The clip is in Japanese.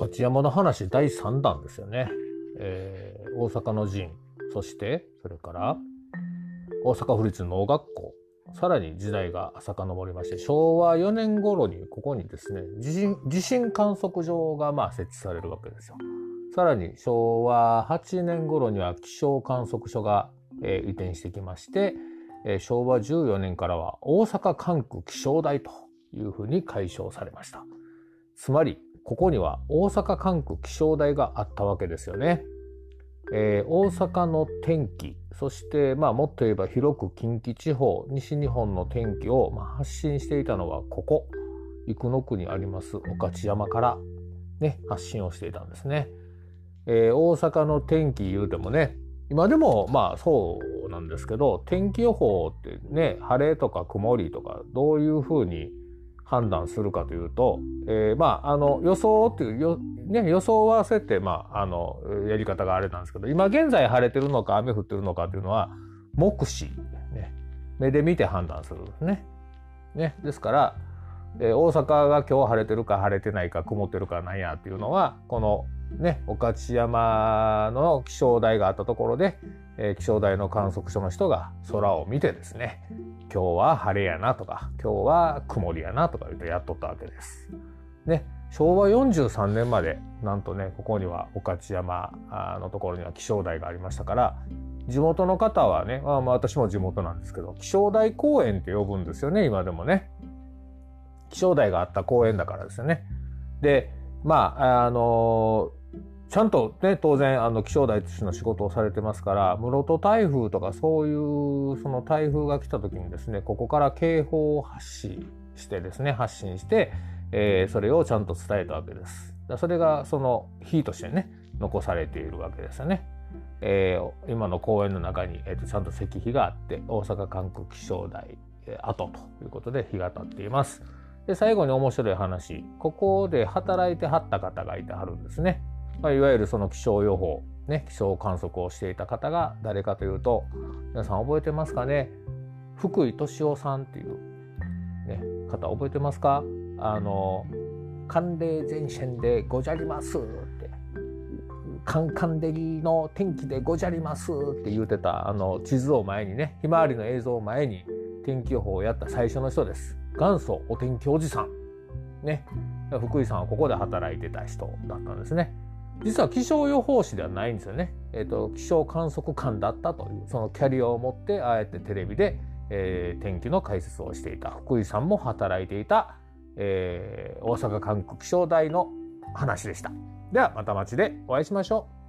勝山の話第3弾ですよね。えー、大阪の陣、そしてそれから大阪府立農学校、さらに時代が遡りまして、昭和4年頃にここにですね、地震地震観測場がまあ設置されるわけですよ。さらに昭和8年頃には気象観測所が、えー、移転してきまして、えー、昭和14年からは大阪管区気象台というふうに解消されました。つまり、ここには大阪管区気象台があったわけですよね。えー、大阪の天気、そしてまあもっと言えば広く近畿地方、西日本の天気をまあ発信していたのはここ、生野区にあります御徒山からね、発信をしていたんですね。えー、大阪の天気言うてもね、今でもまあそうなんですけど、天気予報ってね、晴れとか曇りとか、どういうふうに判断するかというと、えー、まあ、あの、予想っていうよ、ね、予想はせって、まあ、あの、やり方があれなんですけど、今現在晴れてるのか雨降ってるのかっていうのは、目視、ね、目で見て判断するんですね。ね、ですから、えー、大阪が今日晴れてるか晴れてないか曇ってるかなんやっていうのは、このね、御徒山の気象台があったところで、えー、気象台の観測所の人が空を見てですね、今日は晴れやなとか、今日は曇りやなとか言うとやっとったわけです。ね、昭和43年まで、なんとね、ここには御徒山のところには気象台がありましたから、地元の方はね、まあ、私も地元なんですけど、気象台公園って呼ぶんですよね、今でもね。気象台があった公園だからですよね。で、まあ、あのちゃんとね、当然、あの、気象台としての仕事をされてますから、室戸台風とかそういう、その台風が来た時にですね、ここから警報を発信してですね、発信して、えー、それをちゃんと伝えたわけです。それが、その、日としてね、残されているわけですよね。えー、今の公園の中に、えーと、ちゃんと石碑があって、大阪管区気象台、えー、跡ということで日が経っています。で、最後に面白い話。ここで働いてはった方がいてはるんですね。まあ、いわゆるその気象予報、ね、気象観測をしていた方が誰かというと、皆さん覚えてますかね？福井敏夫さんっていう、ね、方覚えてますか？あの、寒冷前線でごじゃりますって、カンカン照りの天気でごじゃりますって言うてた、あの、地図を前にね、ひまわりの映像を前に天気予報をやった最初の人です。元祖お天気おじさん。ね。福井さんはここで働いてた人だったんですね。実は気象予報士ではないんですよね。えっ、ー、と、気象観測官だったという、そのキャリアを持って、ああやってテレビで、えー、天気の解説をしていた福井さんも働いていた、えー、大阪管区気象台の話でした。ではまた街でお会いしましょう。